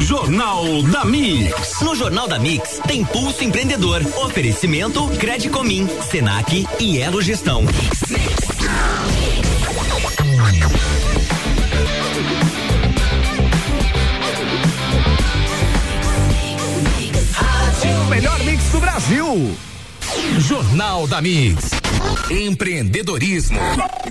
Jornal da Mix. No Jornal da Mix tem Pulso Empreendedor, oferecimento Credicomim, Senac e Elo Gestão. O melhor mix do Brasil. Jornal da Mix. Empreendedorismo.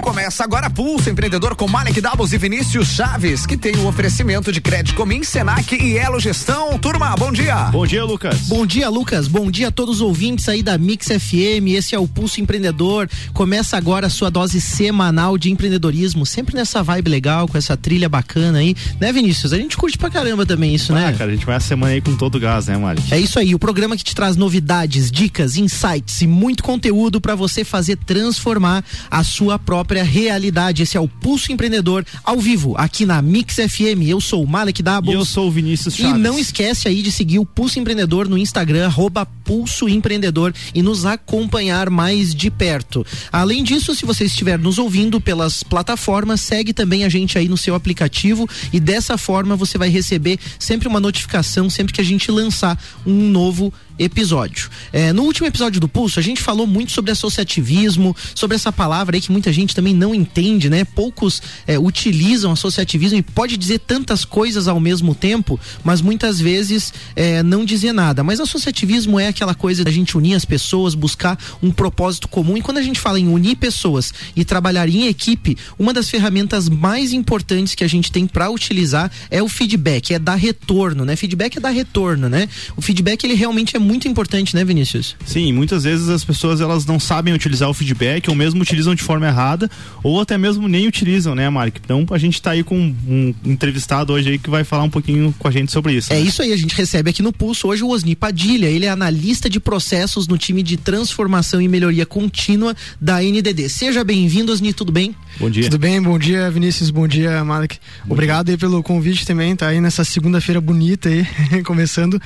Começa agora Pulso Empreendedor com Malek Doubles e Vinícius Chaves, que tem o um oferecimento de crédito Comim, Senac e Elo Gestão. Turma, bom dia. Bom dia, Lucas. Bom dia, Lucas. Bom dia a todos os ouvintes aí da Mix FM. Esse é o Pulso Empreendedor. Começa agora a sua dose semanal de empreendedorismo, sempre nessa vibe legal, com essa trilha bacana aí. Né, Vinícius? A gente curte pra caramba também isso, ah, né? cara, a gente vai a semana aí com todo o gás, né, Malek? É isso aí, o programa que te traz novidades, dicas, insights e muito conteúdo para você fazer transformar a sua própria realidade. Esse é o Pulso Empreendedor ao vivo aqui na Mix FM. Eu sou o Malek. E eu sou o Vinícius Chaves. E não esquece aí de seguir o Pulso Empreendedor no Instagram, arroba Pulso Empreendedor e nos acompanhar mais de perto. Além disso, se você estiver nos ouvindo pelas plataformas, segue também a gente aí no seu aplicativo e dessa forma você vai receber sempre uma notificação sempre que a gente lançar um novo episódio. É, no último episódio do Pulso, a gente falou muito sobre associativismo, sobre essa palavra aí que muita gente também não entende, né? Poucos é, utilizam associativismo e pode dizer tantas coisas ao mesmo tempo, mas muitas vezes é, não dizer nada. Mas associativismo é aquela coisa da gente unir as pessoas, buscar um propósito comum. E quando a gente fala em unir pessoas e trabalhar em equipe, uma das ferramentas mais importantes que a gente tem para utilizar é o feedback, é dar retorno, né? Feedback é dar retorno, né? O feedback ele realmente é muito importante, né, Vinícius? Sim, muitas vezes as pessoas elas não sabem utilizar o feedback ou mesmo utilizam de forma errada ou até mesmo nem utilizam, né, Mark? Então a gente está aí com um entrevistado hoje aí que vai falar um pouquinho com a gente sobre isso. É né? isso aí, a gente recebe aqui no Pulso hoje o Osni Padilha, ele é analista de processos no time de transformação e melhoria contínua da NDD. Seja bem-vindo, Osni, tudo bem? Bom dia. Tudo bem, bom dia, Vinícius, bom dia, Malek. Bom Obrigado dia. aí pelo convite também, tá aí nessa segunda-feira bonita aí, começando,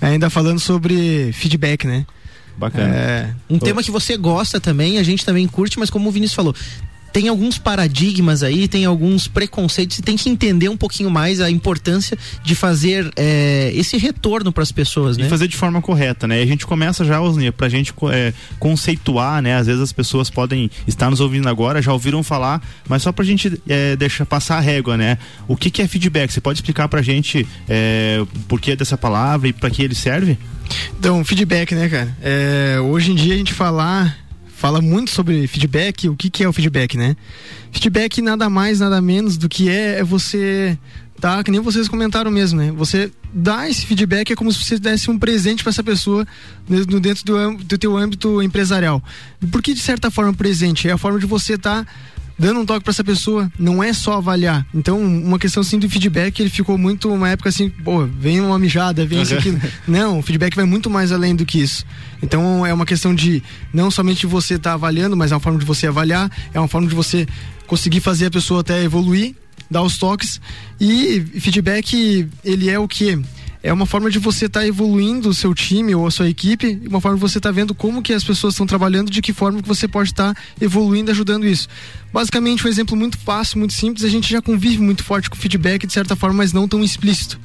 ainda falando sobre feedback, né? Bacana. É, um tema que você gosta também, a gente também curte, mas como o Vinícius falou, tem alguns paradigmas aí, tem alguns preconceitos e tem que entender um pouquinho mais a importância de fazer é, esse retorno para as pessoas, né? E fazer de forma correta, né? E a gente começa já, Osnia, pra gente é, conceituar, né? Às vezes as pessoas podem estar nos ouvindo agora, já ouviram falar, mas só pra gente é, deixar passar a régua, né? O que, que é feedback? Você pode explicar pra gente é, o porquê dessa palavra e para que ele serve? Então, feedback, né, cara? É, hoje em dia a gente falar fala muito sobre feedback. O que, que é o feedback, né? Feedback nada mais, nada menos do que é, é você tá? Que nem vocês comentaram mesmo, né? Você dá esse feedback é como se você desse um presente para essa pessoa dentro do, do teu âmbito empresarial. Por que de certa forma presente? É a forma de você estar tá dando um toque para essa pessoa, não é só avaliar. Então, uma questão assim do feedback, ele ficou muito uma época assim, pô, vem uma mijada, vem isso aqui. Não, o feedback vai muito mais além do que isso. Então, é uma questão de não somente você estar tá avaliando, mas é uma forma de você avaliar, é uma forma de você conseguir fazer a pessoa até evoluir, dar os toques. E feedback, ele é o que é uma forma de você estar tá evoluindo o seu time ou a sua equipe, uma forma de você estar tá vendo como que as pessoas estão trabalhando, de que forma que você pode estar tá evoluindo, ajudando isso. Basicamente, um exemplo muito fácil, muito simples, a gente já convive muito forte com feedback de certa forma, mas não tão explícito.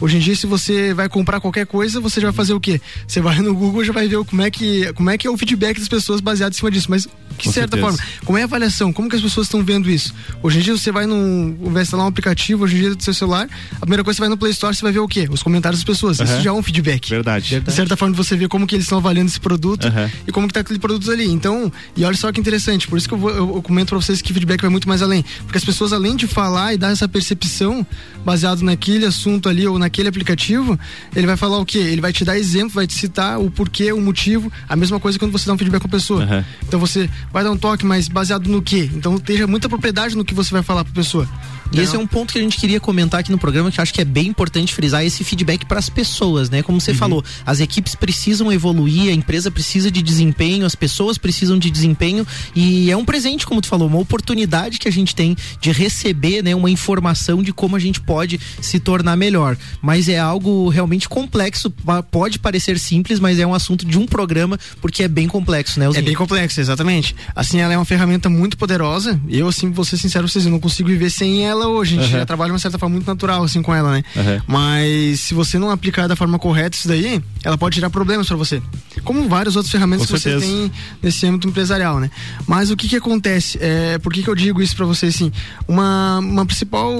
Hoje em dia, se você vai comprar qualquer coisa, você já vai fazer o quê? Você vai no Google já vai ver como é que, como é, que é o feedback das pessoas baseado em cima disso. Mas, de certa forma, como é a avaliação? Como que as pessoas estão vendo isso? Hoje em dia, você vai num. Vai instalar um aplicativo, hoje em dia, do seu celular, a primeira coisa que você vai no Play Store, você vai ver o quê? Os comentários das pessoas. Uhum. Isso já é um feedback. Verdade. Verdade. De certa forma, você vê como que eles estão avaliando esse produto uhum. e como que tá aquele produto ali. Então, e olha só que interessante, por isso que eu, vou, eu, comento pra vocês que feedback vai muito mais além. Porque as pessoas, além de falar e dar essa percepção baseado naquele assunto ali ou naquele aplicativo, ele vai falar o quê? Ele vai te dar exemplo, vai te citar o porquê, o motivo. A mesma coisa quando você dá um feedback com a pessoa. Uhum. Então você vai dar um toque, mas baseado no quê? Então tenha muita propriedade no que você vai falar para a pessoa. E esse é um ponto que a gente queria comentar aqui no programa, que eu acho que é bem importante frisar esse feedback para as pessoas, né? Como você uhum. falou, as equipes precisam evoluir, a empresa precisa de desempenho, as pessoas precisam de desempenho e é um presente, como tu falou, uma oportunidade que a gente tem de receber, né, uma informação de como a gente pode se tornar melhor. Mas é algo realmente complexo, pode parecer simples, mas é um assunto de um programa porque é bem complexo, né? Ozinho? É bem complexo, exatamente. Assim, ela é uma ferramenta muito poderosa. Eu, assim, vou ser sincero, vocês não consigo viver sem ela ela hoje, a gente Uhum. já trabalha de uma certa forma muito natural assim com ela, né? Uhum. Mas se você não aplicar da forma correta isso daí, ela pode gerar problemas para você. Como várias outras ferramentas Com que certeza. você tem nesse âmbito empresarial, né? Mas o que que acontece? É, por que que eu digo isso para você assim? Uma, uma principal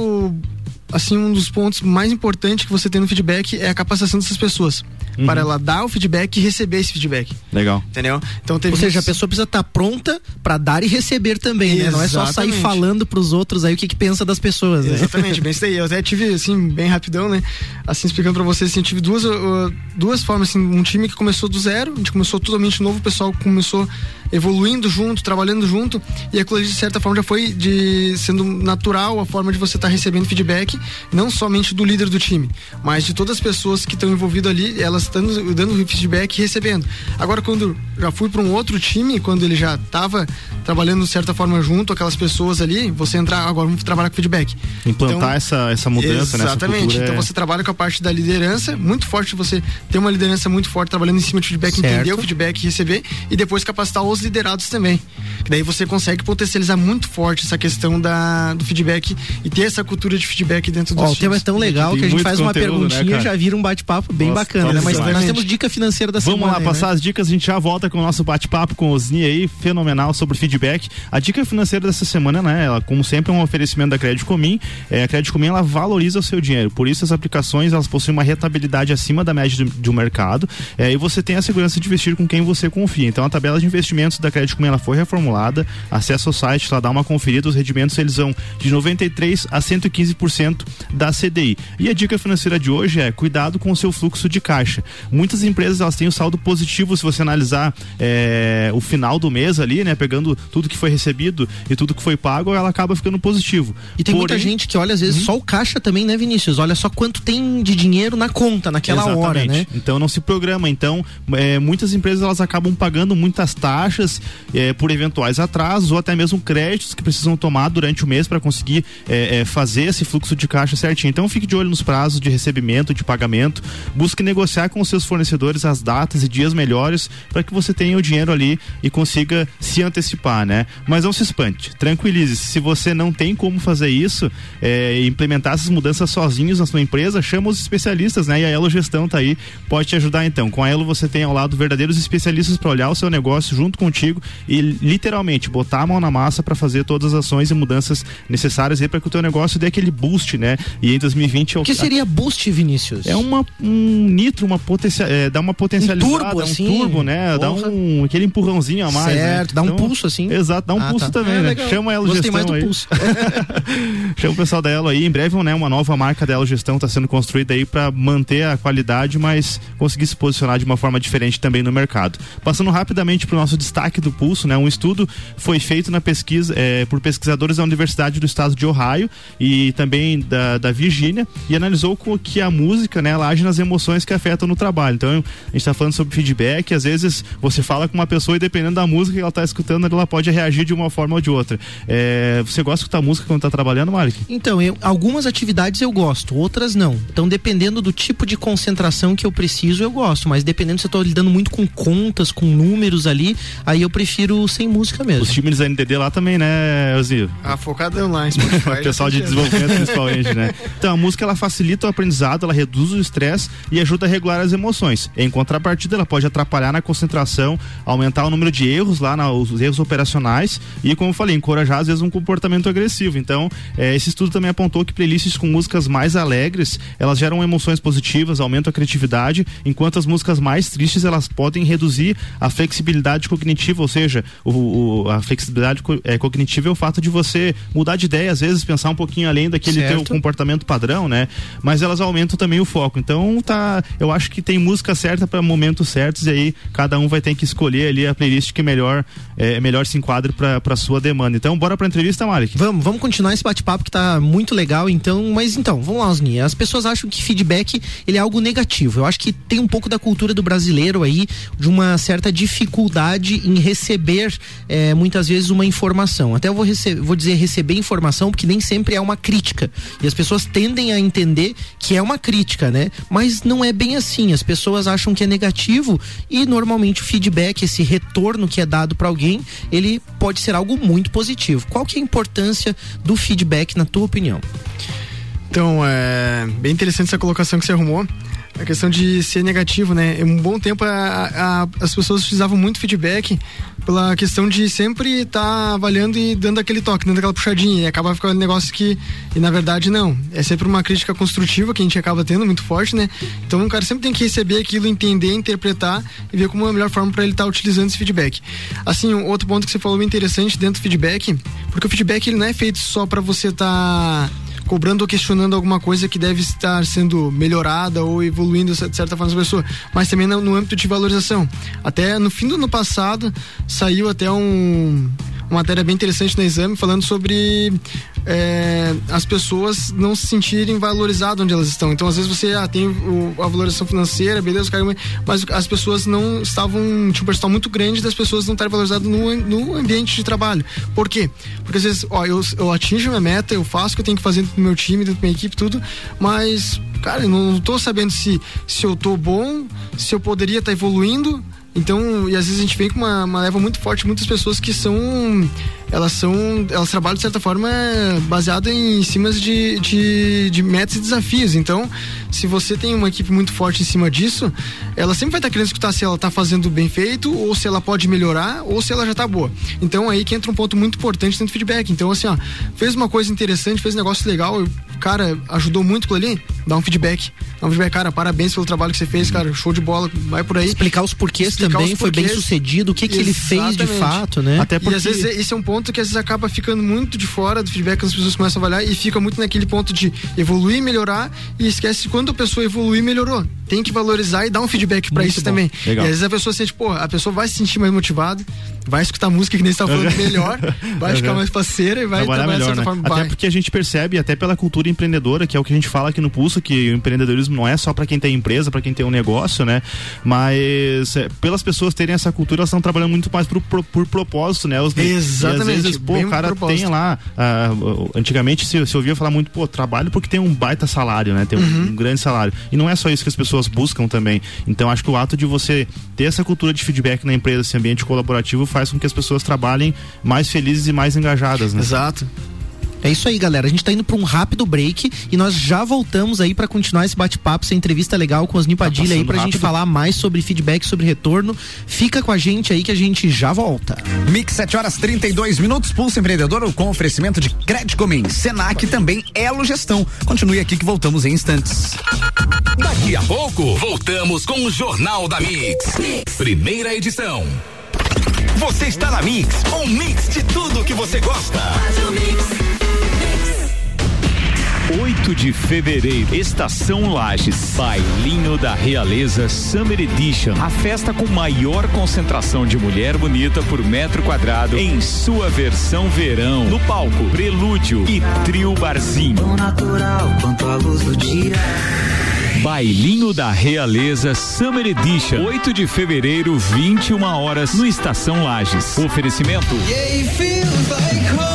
assim um dos pontos mais importantes que você tem no feedback é a capacitação dessas pessoas Uhum. para ela dar o feedback e receber esse feedback, Legal. entendeu? Então teve Ou seja, a pessoa precisa estar pronta pra dar e receber também, né? Não é só sair falando pros outros aí o que, que pensa das pessoas, né? Exatamente, bem isso daí. Eu até tive, assim, bem rapidão, né? Assim, explicando pra vocês, assim, eu tive duas, uh, duas formas, assim, um time que começou do zero, a gente começou totalmente novo, o pessoal começou evoluindo junto, trabalhando junto, e aquilo ali, de certa forma, já foi de sendo natural a forma de você estar recebendo feedback, não somente do líder do time, mas de todas as pessoas que estão envolvidas ali, elas estando dando feedback e recebendo. Agora, quando já fui para um outro time, quando ele já estava trabalhando de certa forma junto, aquelas pessoas ali, você entrar, agora vamos trabalhar com feedback. Implantar Então, essa, essa mudança, né? Exatamente. então é- você trabalha com a parte da liderança, muito forte você ter uma liderança muito forte trabalhando em cima de feedback, Certo. entender o feedback, receber e depois capacitar os liderados também. Que daí você consegue potencializar muito forte essa questão da, do feedback e ter essa cultura de feedback dentro dos Ó, o tema é tão legal Tem que a gente faz uma conteúdo, né, perguntinha e cara? já vira um bate-papo bem Nossa, bacana, né? Mas nós temos dica financeira da Vamos semana. lá, aí, passar né? as dicas, a gente já volta com o nosso bate-papo com o Osni aí, fenomenal sobre feedback. A dica financeira dessa semana, né, ela, como sempre, é um oferecimento da Crédito Comim. É, a Crédito Comim, ela valoriza o seu dinheiro, por isso as aplicações, elas possuem uma rentabilidade acima da média do, do mercado é, e você tem a segurança de investir com quem você confia. Então, a tabela de investimentos da Crédito Comim, ela foi reformulada, acessa o site, lá dá uma conferida, os rendimentos, eles vão de 93% a 115% da CDI. E a dica financeira de hoje é cuidado com o seu fluxo de caixa. Muitas empresas elas têm o saldo positivo se você analisar é, o final do mês ali, né? Pegando tudo que foi recebido e tudo que foi pago, ela acaba ficando positivo. E tem muita Porém- Uhum. gente que olha, às vezes, só o caixa também, né, Vinícius? Olha só quanto tem de dinheiro na conta naquela hora, Exatamente. né? Então não se programa. Então é, muitas empresas elas acabam pagando muitas taxas é, por eventuais atrasos ou até mesmo créditos que precisam tomar durante o mês para conseguir fazer esse fluxo de caixa certinho. Então fique de olho nos prazos de recebimento, de pagamento. Busque negociar com os seus fornecedores as datas e dias melhores para que você tenha o dinheiro ali e consiga se antecipar, né? Mas não se espante, tranquilize-se. Se você não tem como fazer isso, é, implementar essas mudanças sozinhos na sua empresa, chama os especialistas, né? E a Elo Gestão tá aí, pode te ajudar então. Com a Elo você tem ao lado verdadeiros especialistas para olhar o seu negócio junto contigo e literalmente botar a mão na massa para fazer todas as ações e mudanças necessárias aí para que o teu negócio dê aquele boost, né? E em 2020 é O que seria boost, Vinícius? é uma, um nitro, uma potencia, é, dá uma potencializada, turbo, um assim? turbo, né? Dá Porra. um aquele empurrãozinho a mais. Certo, né? dá um Então, pulso, assim. Exato, dá um Ah, pulso tá. também, É, né? legal. Chama ela Gostei gestão aí. Chama o pessoal da Elo aí. Em breve, né, uma nova marca da Elo Gestão está sendo construída aí para manter a qualidade, mas conseguir se posicionar de uma forma diferente também no mercado. Passando rapidamente para o nosso destaque do pulso, né? Um estudo foi feito na pesquisa eh, por pesquisadores da Universidade do Estado de Ohio e também da, da Virgínia e analisou que a música, né, ela age nas emoções que afetam no trabalho. Então, a gente está falando sobre feedback. Às vezes você fala com uma pessoa e dependendo da música que ela está escutando, ela pode reagir de uma forma ou de outra. Eh, você gosta de escutar música quando está trabalhando, Malik? Então, eu- algumas atividades eu gosto, outras não. Então, dependendo do tipo de concentração que eu preciso, eu gosto. Mas dependendo se eu tô lidando muito com contas, com números ali, aí eu prefiro sem música mesmo. Os times da NDD lá também, né, Elzio? Ah, focadão lá em Spotify. O pessoal de desenvolvimento principalmente, né? Então a música ela facilita o aprendizado, ela reduz o estresse e ajuda a regular as emoções. Em contrapartida, ela pode atrapalhar na concentração, aumentar o número de erros lá, na, os erros operacionais e, como eu falei, encorajar às vezes um comportamento agressivo. Então, eh, esse estudo também apontou que playlists com músicas mais alegres, elas geram emoções positivas, aumentam a criatividade, enquanto as músicas mais tristes elas podem reduzir a flexibilidade cognitiva, ou seja, o, o- a flexibilidade co- eh, cognitiva é o fato de você mudar de ideia, às vezes pensar um pouquinho além daquele Certo. Teu comportamento padrão, né? Mas elas aumentam também o foco. Então, tá, eu acho que tem música certa para momentos certos e aí cada um vai ter que escolher ali a playlist que melhor eh, melhor se enquadre para sua demanda. Então, bora para entrevista, Malik. Vamos, vamos continuar esse bate-papo que tá muito legal, então, mas então, vamos lá, Osni. As pessoas acham que feedback ele é algo negativo. Eu acho que tem um pouco da cultura do brasileiro aí, de uma certa dificuldade em receber eh, muitas vezes uma informação. Até eu vou, rece- vou dizer receber informação, porque nem sempre é uma crítica. E as pessoas tendem a entender que é uma crítica, né? Mas não é bem assim. as pessoas acham que é negativo e normalmente o feedback, esse retorno que é dado para alguém, ele pode ser algo muito positivo. Qual que é a importância do feedback na tua opinião? Então, é bem interessante essa colocação que você arrumou a questão de ser negativo, né? Um bom tempo a, a, as pessoas utilizavam muito feedback pela questão de sempre estar tá avaliando e dando aquele toque, dando aquela puxadinha e acaba ficando um negócio que, e na verdade não, é sempre uma crítica construtiva que a gente acaba tendo muito forte, né? Então o cara sempre tem que receber aquilo, entender, interpretar e ver como é a melhor forma para ele estar tá utilizando esse feedback. Assim, um outro ponto que você falou interessante dentro do feedback, porque o feedback ele não é feito só para você estar tá cobrando ou questionando alguma coisa que deve estar sendo melhorada ou evoluindo de certa forma as pessoas, mas também no, no âmbito de valorização. Até no fim do ano passado saiu até um uma matéria bem interessante no exame falando sobre é, as pessoas não se sentirem valorizadas onde elas estão. Então, às vezes você ah, tem o, a valorização financeira, beleza, mas as pessoas não estavam, tinha um percentual muito grande das pessoas não estarem valorizadas no, no ambiente de trabalho. Por quê? Porque às vezes, ó, eu, eu atinjo minha meta, eu faço o que eu tenho que fazer no meu time, da minha equipe, tudo, mas, cara, eu não tô sabendo se, se eu tô bom, se eu poderia estar tá evoluindo então, e às vezes a gente vem com uma, uma leva muito forte, muitas pessoas que são. Elas são. Elas trabalham de certa forma baseado em cima de, de, de metas e desafios. Então, se você tem uma equipe muito forte em cima disso, ela sempre vai estar querendo escutar se ela está fazendo bem feito, ou se ela pode melhorar, ou se ela já está boa. Então aí que entra um ponto muito importante dentro do feedback. Então, assim, ó, fez uma coisa interessante, fez um negócio legal, cara, ajudou muito aquilo ali, dá um feedback. Dá um feedback, cara, parabéns pelo trabalho que você fez, cara, show de bola, vai por aí. Explicar os porquês Explicar também, os porquês. foi bem sucedido, o que, que ele fez de fato, né? Até porque... E às vezes esse é um ponto que às vezes acaba ficando muito de fora do feedback que as pessoas começam a avaliar e fica muito naquele ponto de evoluir, melhorar e esquece quando a pessoa evoluir, melhorou. Tem que valorizar e dar um feedback para isso bom. também. Legal. E às vezes a pessoa sente, pô, a pessoa vai se sentir mais motivada, vai escutar música que nem está falando melhor, vai ficar mais parceira e vai trabalhar, trabalhar melhor, né? forma. Até vai. porque a gente percebe, até pela cultura empreendedora, que é o que a gente fala aqui no Pulso, que o empreendedorismo não é só para quem tem empresa, para quem tem um negócio, né? Mas é, pelas pessoas terem essa cultura, elas estão trabalhando muito mais por, por, por propósito, né? Os, Exatamente. Às vezes, pô, o cara tem lá. Uh, antigamente se, se ouvia falar muito, pô, trabalho porque tem um baita salário, né? Tem um, uhum. um grande salário. E não é só isso que as pessoas buscam também. Então acho que o ato de você ter essa cultura de feedback na empresa, esse ambiente colaborativo, faz com que as pessoas trabalhem mais felizes e mais engajadas, né? Exato. É isso aí, galera. A gente tá indo para um rápido break e nós já voltamos aí para continuar esse bate-papo, essa entrevista legal com os Nipadilha tá aí pra rápido. gente falar mais sobre feedback, sobre retorno. Fica com a gente aí que a gente já volta. Mix 7 horas 32 minutos, Pulso Empreendedor com oferecimento de Crédito Comim, Senac e também Elo Gestão. Continue aqui que voltamos em instantes. Daqui a pouco, voltamos com o Jornal da mix. Primeira edição. Você está na Mix, um mix de tudo que você gosta. Faz o mix. 8 de fevereiro, Estação Lages, Bailinho da Realeza Summer Edition. A festa com maior concentração de mulher bonita por metro quadrado em sua versão verão. No palco, Prelúdio e Trio Barzinho. Tão natural quanto a luz do dia. Bailinho da Realeza Summer Edition. 8 de fevereiro, 21 horas, no Estação Lages. Oferecimento.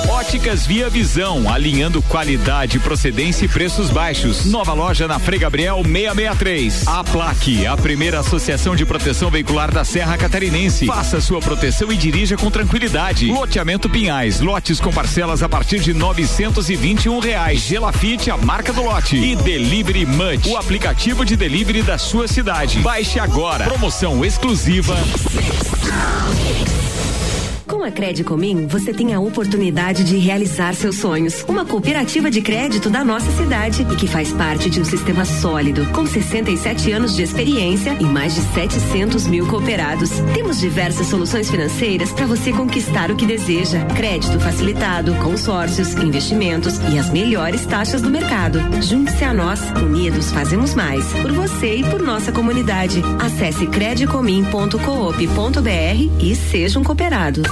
Óticas Via Visão, alinhando qualidade, procedência e preços baixos. Nova loja na Frei Gabriel 663. A Plaque, a primeira associação de proteção veicular da Serra Catarinense. Faça sua proteção e dirija com tranquilidade. Loteamento Pinhais, lotes com parcelas a partir de novecentos e vinte e um reais. Gelafite, a marca do lote. E Delivery Munch, o aplicativo de delivery da sua cidade. Baixe agora. Promoção exclusiva. Com a Credicomim, você tem a oportunidade de realizar seus sonhos. Uma cooperativa de crédito da nossa cidade e que faz parte de um sistema sólido, com 67 anos de experiência e mais de 700 mil cooperados. Temos diversas soluções financeiras para você conquistar o que deseja: crédito facilitado, consórcios, investimentos e as melhores taxas do mercado. Junte-se a nós, unidos fazemos mais. Por você e por nossa comunidade. Acesse credicomim.coop.br e seja um cooperado.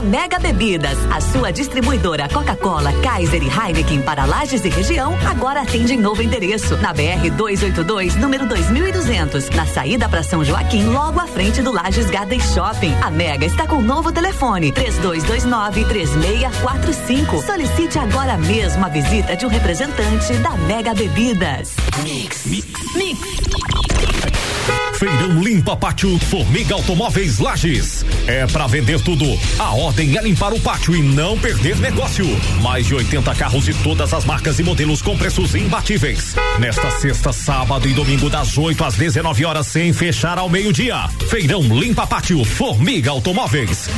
Mega Bebidas, a sua distribuidora Coca-Cola, Kaiser e Heineken para Lages e região, agora atende em novo endereço, na BR 282, número 2200, na saída para São Joaquim, logo à frente do Lages Garden Shopping. A Mega está com novo telefone: 3229 3645. Solicite agora mesmo a visita de um representante da Mega Bebidas. Mix. Mix. Feirão Limpa Pátio Formiga Automóveis Lages. É para vender tudo. A ordem é limpar o pátio e não perder negócio. Mais de 80 carros de todas as marcas e modelos com preços imbatíveis. Nesta sexta, sábado e domingo das 8 às 19 horas sem fechar ao meio-dia. Feirão Limpa Pátio Formiga Automóveis.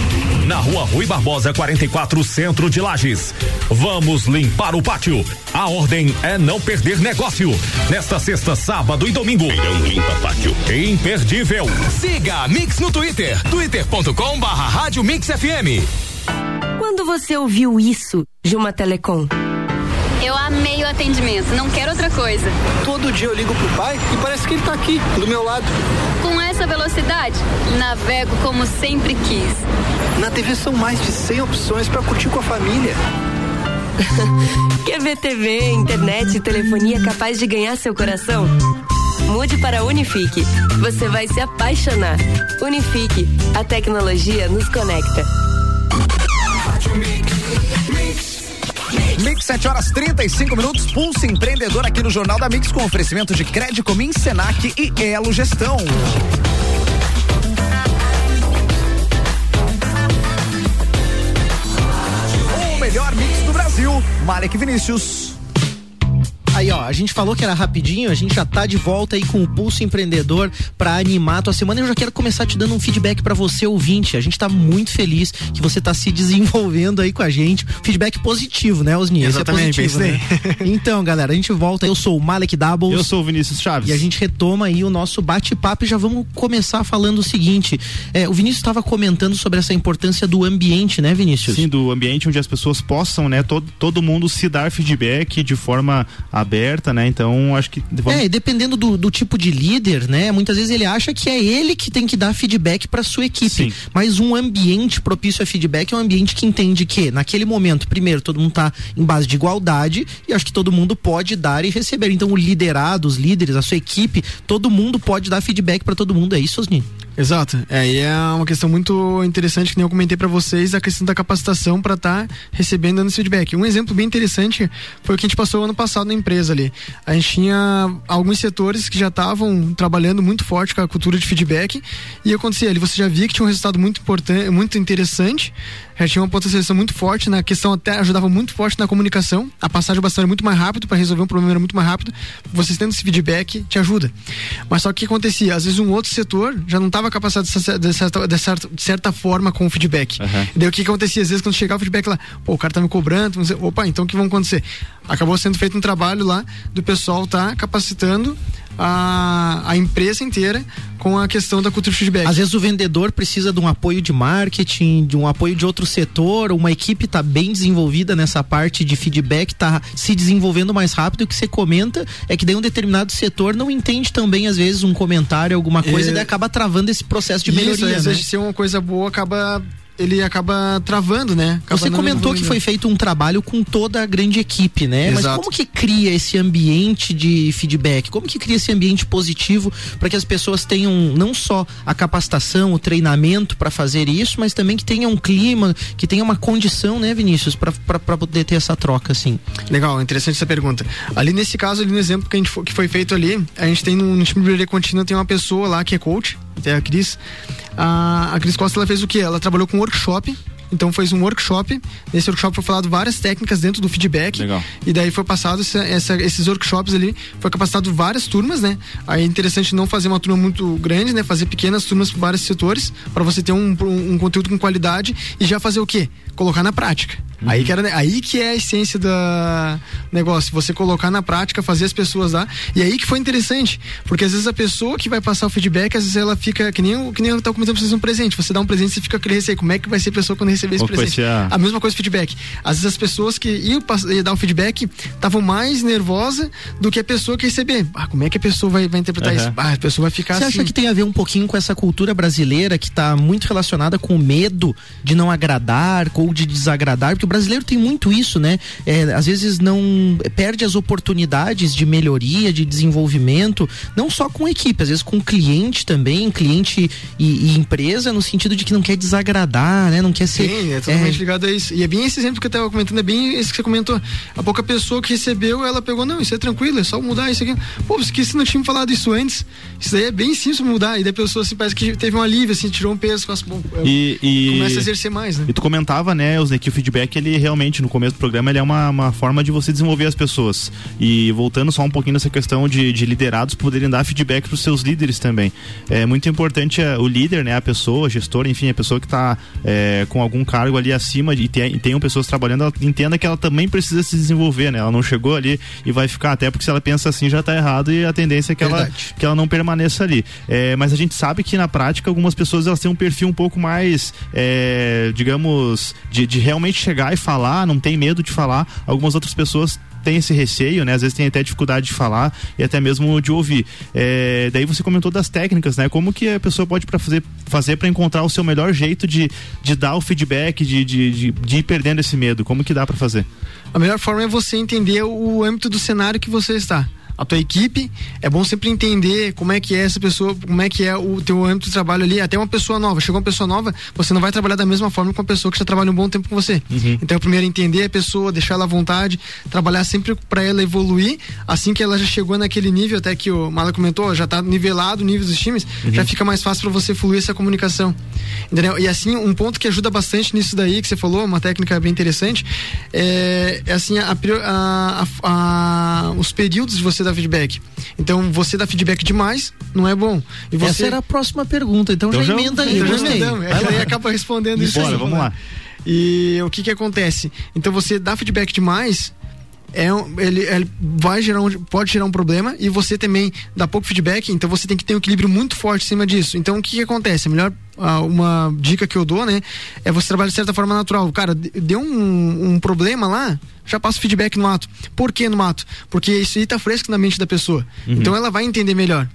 Na Rua Rui Barbosa 44, Centro de Lages. Vamos limpar o pátio. A ordem é não perder negócio. Nesta sexta, sábado e domingo. Feirão Limpa Pátio. Imperdível. Siga a Mix no Twitter. twitter.com barra Rádio Mix FM. Quando você ouviu isso de uma telecom? Eu amei o atendimento, não quero outra coisa. Todo dia eu ligo pro pai e parece que ele tá aqui, do meu lado. Com essa velocidade, navego como sempre quis. Na TV são mais de 100 opções para curtir com a família. Quer ver TV, internet e telefonia capaz de ganhar seu coração? Mude para Unifique. Você vai se apaixonar. Unifique. A tecnologia nos conecta. Mix 7 horas 35 minutos, Pulse Empreendedor aqui no Jornal da Mix com oferecimento de Crédito Comim, Senac e Elo Gestão. O melhor mix do Brasil, Malek Vinícius. Aí, ó, a gente falou que era rapidinho, a gente já tá de volta aí com o Pulso Empreendedor para animar a tua semana. Eu já quero começar te dando um feedback para você, ouvinte. A gente tá muito feliz que você tá se desenvolvendo aí com a gente. Feedback positivo, né, Osni? Exatamente, Esse é positivo, né? Então, galera, a gente volta. Eu sou o Malek Doubles. Eu sou o Vinícius Chaves. E a gente retoma aí o nosso bate-papo e já vamos começar falando o seguinte. É, o Vinícius estava comentando sobre essa importância do ambiente, né, Vinícius? Sim, do ambiente onde as pessoas possam, né, todo, todo mundo se dar feedback de forma aberta, né? Então, acho que. Vamos... É, e dependendo do, do, tipo de líder, né? Muitas vezes ele acha que é ele que tem que dar feedback para sua equipe. Sim. Mas um ambiente propício a feedback é um ambiente que entende que, naquele momento, primeiro, todo mundo tá em base de igualdade e acho que todo mundo pode dar e receber. Então, o liderado, os líderes, a sua equipe, todo mundo pode dar feedback para todo mundo. É isso, Osni? Exato. É, e é uma questão muito interessante que nem eu comentei para vocês, a questão da capacitação para estar tá recebendo esse feedback. Um exemplo bem interessante foi o que a gente passou ano passado na empresa ali. A gente tinha alguns setores que já estavam trabalhando muito forte com a cultura de feedback e acontecia ali, você já via que tinha um resultado muito importante, muito interessante, já tinha uma potencialização muito forte na questão, até ajudava muito forte na comunicação, a passagem bastante muito mais rápido para resolver um problema era muito mais rápido. Vocês tendo esse feedback te ajuda. Mas só que o que acontecia? Às vezes um outro setor já não estava capacitado de certa, de, certa, de certa forma com o feedback. Uhum. E daí o que, acontecia? Às vezes quando chegava o feedback lá, pô, o cara tá me cobrando, opa, então o que vai acontecer? Acabou sendo feito um trabalho lá do pessoal tá capacitando a, a empresa inteira com a questão da cultura de feedback. Às vezes o vendedor precisa de um apoio de marketing, de um apoio de outro setor, uma equipe está bem desenvolvida nessa parte de feedback, está se desenvolvendo mais rápido. O que você comenta é que daí um determinado setor não entende também, às vezes, um comentário, alguma coisa, é... e daí acaba travando esse processo de melhoria. Isso, às né? vezes, ser uma coisa boa, acaba ele acaba travando, né? Acaba Você comentou que foi feito um trabalho com toda a grande equipe, né? Exato. Mas como que cria esse ambiente de feedback? Como que cria esse ambiente positivo para que as pessoas tenham não só a capacitação, o treinamento para fazer isso, mas também que tenha um clima, que tenha uma condição, né, Vinícius, para poder ter essa troca, assim. Legal, interessante essa pergunta. Ali nesse caso, ali no exemplo que, a gente, que foi feito ali, a gente tem no, no time de contínua tem uma pessoa lá que é coach, até a Cris. A, a Cris Costa ela fez o que? Ela trabalhou com workshop então fez um workshop. Nesse workshop foi falado várias técnicas dentro do feedback. Legal. E daí foi passado essa, essa, esses workshops ali, foi capacitado várias turmas, né? Aí é interessante não fazer uma turma muito grande, né? Fazer pequenas turmas para vários setores, para você ter um, um, um, conteúdo com qualidade e já fazer o quê? Colocar na prática. Aí, que era, aí que é a essência do negócio, você colocar na prática, fazer as pessoas lá. E aí que foi interessante, porque às vezes a pessoa que vai passar o feedback, às vezes ela fica, que nem, o- que nem eu tava comentando pra vocês um presente. Você dá um presente, você fica querendo receber. Como é que vai ser a pessoa quando receber esse presente? a- A mesma coisa feedback. Às vezes as pessoas que iam, iam dar o feedback estavam mais nervosas do que a pessoa que receber. Ah, como é que a pessoa vai, vai interpretar Aham. isso? Ah, a pessoa vai ficar Você assim. acha que tem a ver um pouquinho com essa cultura brasileira que está muito relacionada com o medo de não agradar ou de desagradar? Porque o brasileiro tem muito isso, né? É, às vezes não perde as oportunidades de melhoria, de desenvolvimento, não só com equipe, às vezes com cliente também, cliente e, e empresa, no sentido de que não quer desagradar, né? Não quer ser. Sim, é totalmente ligado a isso. E é bem esse exemplo que eu tava comentando, é bem esse que você comentou. A pouca pessoa que recebeu, ela pegou, não, isso é tranquilo, é só mudar isso aqui. Pô, você não tinha me falado isso antes? Isso daí é bem simples mudar. E daí a pessoa assim, parece que teve um alívio, assim, tirou um peso com as. Bom, E, e- Começa a exercer mais, né? E tu comentava, né, os que o feedback, ele realmente, no começo do programa, ele é uma, uma forma de você desenvolver as pessoas. E voltando só um pouquinho nessa questão de, de liderados poderem dar feedback para os seus líderes também. É muito importante é, o líder, né, a pessoa, a gestora, enfim, a pessoa que está com algum cargo ali acima de, e, tem, e tenham pessoas trabalhando, ela entenda que ela também precisa se desenvolver, né? Ela não chegou ali e vai ficar, até porque se ela pensa assim já está errado e a tendência é que ela, que ela não permaneça ali. É, mas a gente sabe que na prática algumas pessoas elas têm um perfil um pouco mais, é, digamos, de, de realmente chegar e falar, não tem medo de falar. Algumas outras pessoas têm esse receio, né? Às vezes tem até dificuldade de falar e até mesmo de ouvir. É, daí você comentou das técnicas, né? Como que a pessoa pode para fazer fazer para encontrar o seu melhor jeito de, de dar o feedback, de, de, de, de ir perdendo esse medo? Como que dá para fazer? A melhor forma é você entender o âmbito do cenário que você está. A tua equipe, é bom sempre entender como é que é essa pessoa, como é que é o teu âmbito de trabalho ali, até uma pessoa nova. Chegou uma pessoa nova, você não vai trabalhar da mesma forma com uma pessoa que já trabalha um bom tempo com você. Então, primeiro entender a pessoa, deixar ela à vontade, trabalhar sempre para ela evoluir, assim que ela já chegou naquele nível, até que o Mala comentou, já tá nivelado o nível dos times, já fica mais fácil para você fluir essa comunicação. Entendeu? E assim, um ponto que ajuda bastante nisso daí que você falou, uma técnica bem interessante, é, é assim, a, a- a- a- os períodos de você dar feedback. Então, você dá feedback demais, não é bom. E você... Essa era a próxima pergunta, então, Então já emenda aí, então já emendamos. É que daí acaba respondendo isso. Bora, vamos lá. E o que que acontece? Então você dá feedback demais, é um- ele, ele vai gerar um, pode gerar um problema e você também dá pouco feedback, então você tem que ter um equilíbrio muito forte em cima disso. Então o que que acontece? A melhor uma dica que eu dou, né, é você trabalhar de certa forma natural. Cara, de- deu um, um problema lá, já passa o feedback no ato. Por que no ato? Porque isso aí tá fresco na mente da pessoa. Uhum. Então ela vai entender melhor.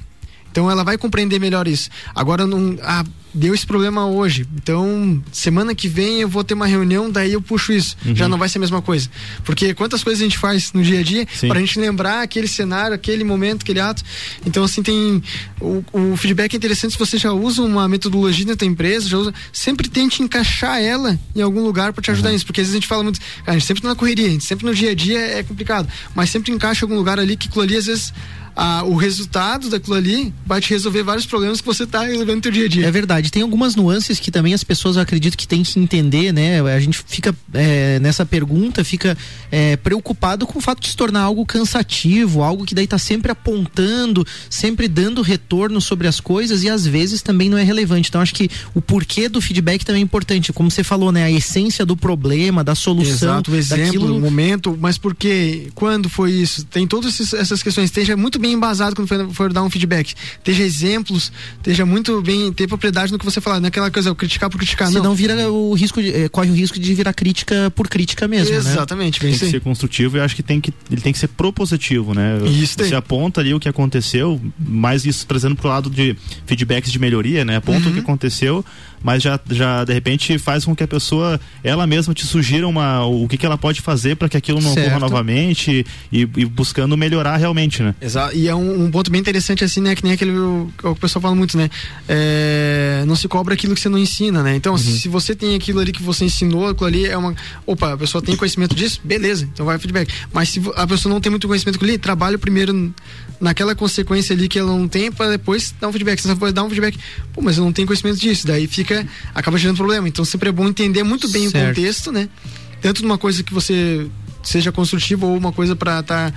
Então ela vai compreender melhor isso. Agora não, ah, deu esse problema hoje. Então semana que vem eu vou ter uma reunião, daí eu puxo isso. Uhum. Já não vai ser a mesma coisa. Porque quantas coisas a gente faz no dia a dia para a gente lembrar aquele cenário, aquele momento, aquele ato. Então assim tem o, o feedback é interessante se você já usa uma metodologia na tua empresa, já usa, sempre tente encaixar ela em algum lugar para te ajudar nisso, porque às vezes a gente fala muito, a gente sempre tá na correria, a gente sempre no dia a dia é complicado, mas sempre encaixa em algum lugar ali que aquilo ali às vezes ah, o resultado daquilo ali vai te resolver vários problemas que você tá resolvendo no teu dia a dia. É verdade, tem algumas nuances que também as pessoas eu acredito que tem que entender, né? A gente fica é, nessa pergunta, fica é, preocupado com o fato de se tornar algo cansativo, algo que daí tá sempre apontando, sempre dando retorno sobre as coisas e às vezes também não é relevante. Então acho que o porquê do feedback também é importante, como você falou, né? A essência do problema, da solução, Exato, o exemplo, daquilo o momento, mas por quê? Quando foi isso? Tem todas essas questões. Esteja muito bem embasado quando for, for dar um feedback. Esteja exemplos, esteja muito bem, ter propriedade no que você falar. Não é aquela coisa, eu criticar por criticar, Senão não. vira o risco, de, eh, corre o risco de virar crítica por crítica mesmo, né? Exatamente, bem tem que ser construtivo e acho que tem que ele tem que ser propositivo, né? Isso Você aponta ali o que aconteceu, mais isso trazendo pro lado de feedbacks de melhoria, né? Aponta Uhum. o que aconteceu, mas já, já de repente faz com que a pessoa ela mesma te sugira uma o que, que ela pode fazer para que aquilo não ocorra Certo. novamente e, e buscando melhorar realmente, né? Exato. E é um, um ponto bem interessante assim, né? Que nem aquele o, o pessoal fala muito, né? É, não se cobra aquilo que você não ensina, né? Então, se você tem aquilo ali que você ensinou, aquilo ali é uma. Opa, a pessoa tem conhecimento disso, beleza, então vai feedback. Mas se a pessoa não tem muito conhecimento ali, trabalha primeiro naquela consequência ali que ela não tem, para depois dar um feedback. Se você for dar um feedback, pô, mas eu não tenho conhecimento disso, daí fica. Acaba gerando problema. Então sempre é bom entender muito bem Certo. o contexto, né? Tanto numa coisa que você seja construtivo ou uma coisa para estar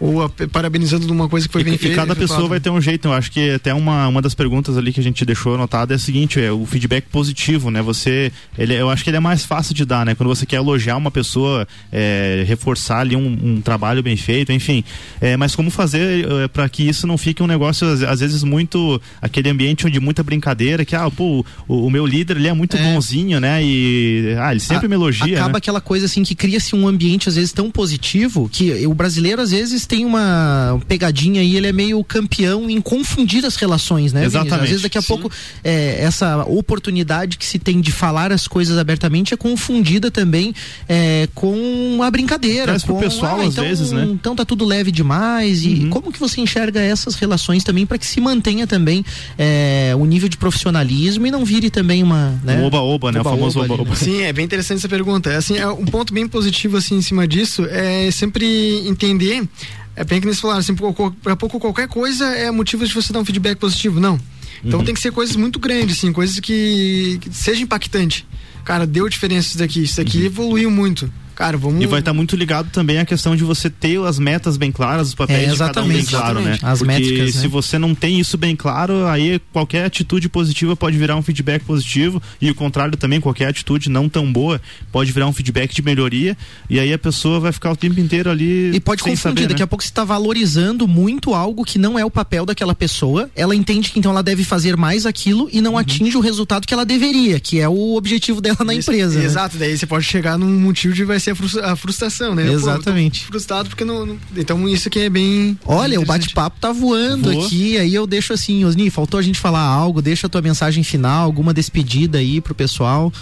ou a, parabenizando de uma coisa que foi e, bem feita. E cada pessoa vai ter um jeito. Eu acho que até uma, uma das perguntas ali que a gente deixou anotada é a seguinte: é o feedback positivo, né? Você, ele, eu acho que ele é mais fácil de dar, né? Quando você quer elogiar uma pessoa, é, reforçar ali um, um, trabalho bem feito, enfim. É, mas como fazer é, para que isso não fique um negócio às, às, vezes muito aquele ambiente onde muita brincadeira, que ah, pô, o, o meu líder ele é muito é. bonzinho, né? E ah, ele sempre a, me elogia. Acaba né? aquela coisa assim que cria-se um ambiente às vezes tão positivo que o brasileiro às vezes tem uma pegadinha aí, ele é meio campeão em confundir as relações, né? Exatamente. Às vezes daqui a Sim. pouco é, essa oportunidade que se tem de falar as coisas abertamente é confundida também é, com a brincadeira. Traz com, pro pessoal ah, às então, vezes, né? Então tá tudo leve demais. E uhum. como que você enxerga essas relações também para que se mantenha também é, o nível de profissionalismo e não vire também uma. Né? Oba-oba, né? Oba, o famoso oba-oba. Né? Sim, é bem interessante essa pergunta. Assim, é um ponto bem positivo assim em cima disso é sempre entender é bem que eles falaram assim, para pouco qualquer coisa é motivo de você dar um feedback positivo. Não. Então uhum. tem que ser coisas muito grandes, assim, coisas que, que seja impactante. Cara, deu diferença isso daqui, isso daqui uhum. evoluiu muito. Cara, vamos... E vai estar tá muito ligado também à questão de você ter as metas bem claras, os papéis é, de cada um bem claro, né? As Porque métricas, se né? você não tem isso bem claro, aí qualquer atitude positiva pode virar um feedback positivo e o contrário também, qualquer atitude não tão boa pode virar um feedback de melhoria e aí a pessoa vai ficar o tempo inteiro ali E pode confundir, saber, daqui né? a pouco você está valorizando muito algo que não é o papel daquela pessoa, ela entende que então ela deve fazer mais aquilo e não uhum. atinge o resultado que ela deveria, que é o objetivo dela na empresa. Né? Exato, daí você pode chegar num motivo de vai ser a frustração né? Exatamente. Pô, frustrado porque não, não, Então isso aqui é bem. Olha, o bate-papo tá voando Voa. aqui. Aí eu deixo assim, Osni, faltou a gente falar algo, deixa a tua mensagem final, alguma despedida aí pro pessoal.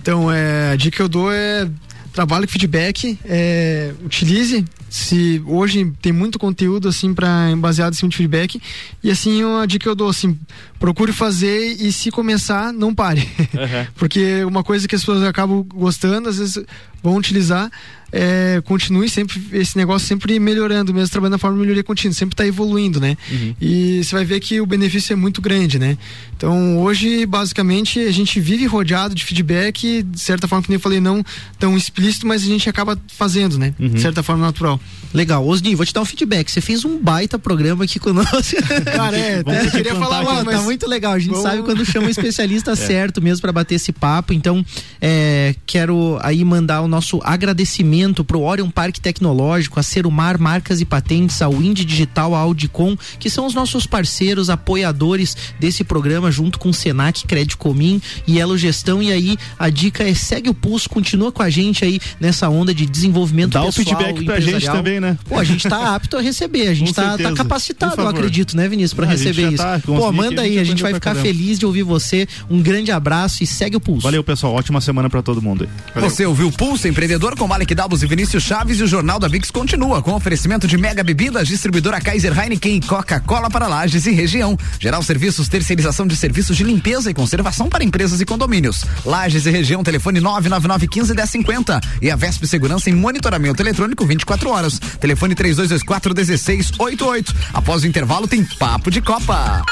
Então, é, a dica que eu dou é trabalhe com feedback, é, utilize. Se hoje tem muito conteúdo assim para baseado em cima de feedback e assim uma dica que eu dou assim, procure fazer e se começar não pare, uhum. porque uma coisa que as pessoas acabam gostando às vezes vão utilizar é, continue sempre esse negócio sempre melhorando, mesmo trabalhando na forma de melhoria contínua, sempre está evoluindo, né? Uhum. E você vai ver que o benefício é muito grande, né? Então hoje, basicamente, a gente vive rodeado de feedback, de certa forma, que nem eu falei, não tão explícito, mas a gente acaba fazendo, né? Uhum. De certa forma natural. Legal. Osni, vou te dar um feedback. Você fez um baita programa aqui conosco. Cara, é, eu queria falar lá, tá mas... Tá muito legal. A gente Vamos... sabe quando chama um especialista é. certo mesmo para bater esse papo. Então, é, quero aí mandar o nosso agradecimento para o Orion Parque Tecnológico, a Serumar Marcas e Patentes, ao Indy Digital, a Audicom, que são os nossos parceiros, apoiadores desse programa, junto com o Senac, Credicomim e Elo Gestão. E aí a dica é segue o pulso, continua com a gente aí nessa onda de desenvolvimento Dá pessoal. Dá o feedback pra gente também, né? Pô, a gente tá apto a receber, a gente tá, tá, capacitado, eu acredito, né, Vinícius, para receber isso. Tá, Pô, manda aí, a gente vai ficar feliz de ouvir você. Um grande abraço e segue o pulso. Valeu, pessoal. Ótima semana para todo mundo aí. Você ouviu o Pulso Empreendedor com Malek E Vinícius Chaves e o Jornal da Mix continua com oferecimento de Mega Bebidas, distribuidora Kaiser Heineken e Coca-Cola para lajes e região. Geral Serviços, terceirização de serviços de limpeza e conservação para empresas e condomínios. Lages e região, telefone 999 15 1050 e a Vesp Segurança em monitoramento eletrônico 24 horas. Telefone 3224 1688. Após o intervalo tem papo de Copa.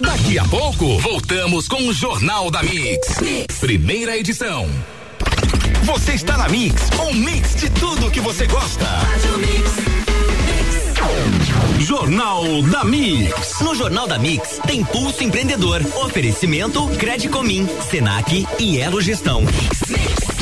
Daqui a pouco voltamos com o Jornal da mix. mix. Primeira edição. Você está na Mix, um mix de tudo que você gosta. Jornal da Mix. No Jornal da Mix tem Pulso Empreendedor, oferecimento Credicomim, Senac e Elo Gestão. Mix.